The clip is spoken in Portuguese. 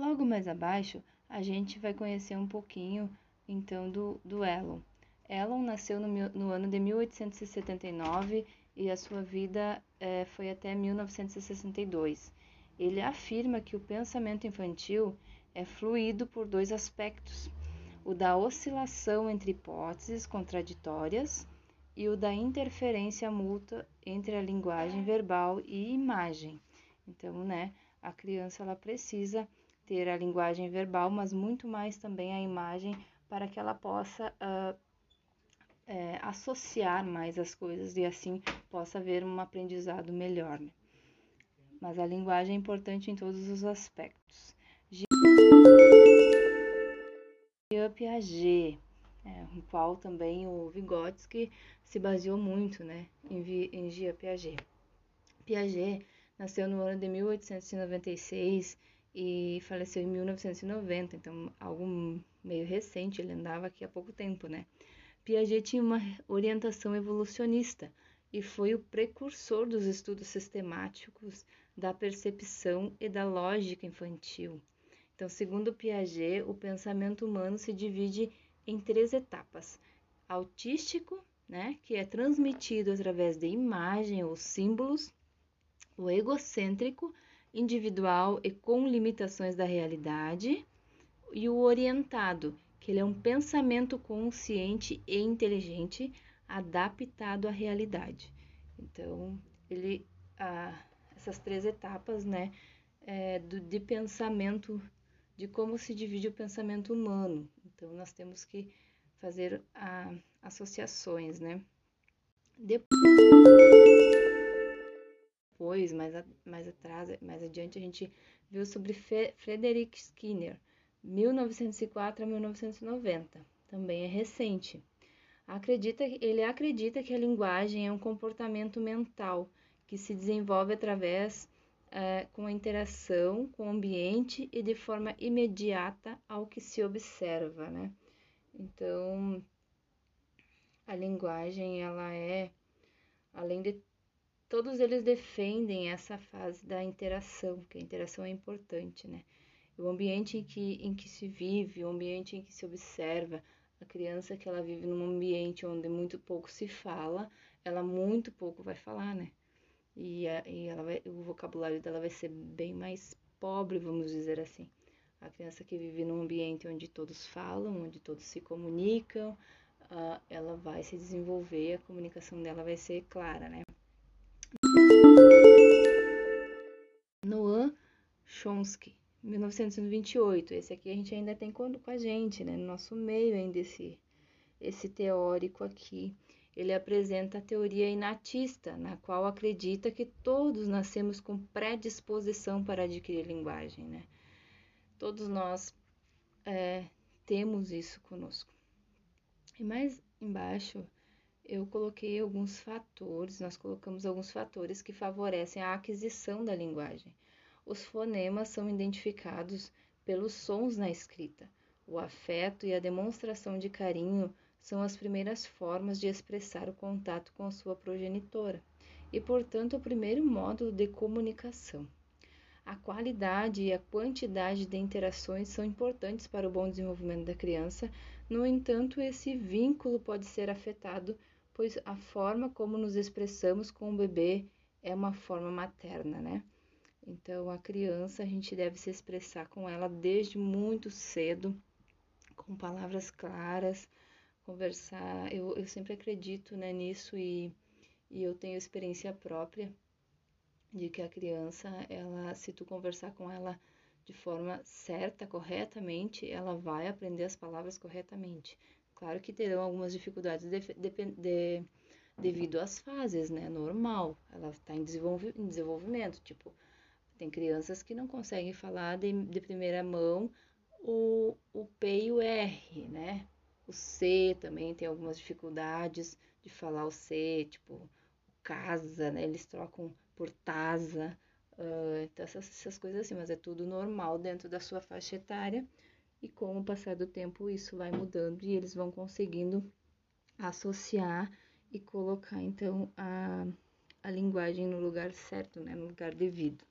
Logo mais abaixo, a gente vai conhecer um pouquinho então do, do Elon. Elon nasceu no, no ano de 1879 e a sua vida é, foi até 1962. Ele afirma que o pensamento infantil é fluído por dois aspectos: o da oscilação entre hipóteses contraditórias e o da interferência mútua entre a linguagem verbal e imagem. Então, né, a criança ela precisa ter a linguagem verbal, mas muito mais também a imagem para que ela possa uh, é, associar mais as coisas e assim possa haver um aprendizado melhor. Né? Mas a linguagem é importante em todos os aspectos. Jean Piaget, é, no qual também o Vygotsky se baseou muito né, em, em Jean Piaget. Piaget nasceu no ano de 1896 e faleceu em 1990, então algo meio recente, ele andava aqui há pouco tempo, né? Piaget tinha uma orientação evolucionista e foi o precursor dos estudos sistemáticos da percepção e da lógica infantil. Então, segundo Piaget, o pensamento humano se divide em três etapas: autístico, né, que é transmitido através de imagem ou símbolos, o egocêntrico, individual e com limitações da realidade, e o orientado, que ele é um pensamento consciente e inteligente adaptado à realidade. Então, ele ah, essas três etapas, né, é, do, de pensamento, de como se divide o pensamento humano. Então, nós temos que fazer a, associações, né. Depois, mais, a, mais atrás, mais adiante, a gente viu sobre Fe, Frederick Skinner, 1904 a 1990, também é recente. Acredita, ele acredita que a linguagem é um comportamento mental que se desenvolve através é, com a interação com o ambiente e de forma imediata ao que se observa, né? Então, a linguagem, ela é, além de todos eles defendem essa fase da interação, que a interação é importante, né? o ambiente em que, em que se vive, o ambiente em que se observa, a criança que ela vive num ambiente onde muito pouco se fala, ela muito pouco vai falar, né? E, a, e ela vai, o vocabulário dela vai ser bem mais pobre, vamos dizer assim. A criança que vive num ambiente onde todos falam, onde todos se comunicam, uh, ela vai se desenvolver, a comunicação dela vai ser clara, né? Chomsky 1928. Esse aqui a gente ainda tem com a gente, né? No nosso meio ainda esse, esse teórico aqui. Ele apresenta a teoria inatista, na qual acredita que todos nascemos com predisposição para adquirir linguagem, né? Todos nós é, temos isso conosco. E mais embaixo eu coloquei alguns fatores, nós colocamos alguns fatores que favorecem a aquisição da linguagem. Os fonemas são identificados pelos sons na escrita. O afeto e a demonstração de carinho são as primeiras formas de expressar o contato com sua progenitora e, portanto, o primeiro módulo de comunicação. A qualidade e a quantidade de interações são importantes para o bom desenvolvimento da criança, no entanto, esse vínculo pode ser afetado, pois a forma como nos expressamos com o bebê é uma forma materna, né? Então, a criança, a gente deve se expressar com ela desde muito cedo, com palavras claras, conversar. Eu, eu sempre acredito né, nisso e, e eu tenho experiência própria de que a criança, ela, se tu conversar com ela de forma certa, corretamente, ela vai aprender as palavras corretamente. Claro que terão algumas dificuldades de, de, de, devido às fases, né? Normal, ela está em, em desenvolvimento, tipo, tem crianças que não conseguem falar de, de primeira mão o, o P e o R, né? O C também tem algumas dificuldades de falar o C, tipo casa, né? Eles trocam por taza, uh, então essas, essas coisas assim, mas é tudo normal dentro da sua faixa etária e com o passar do tempo isso vai mudando e eles vão conseguindo associar e colocar então a, a linguagem no lugar certo, né? No lugar devido.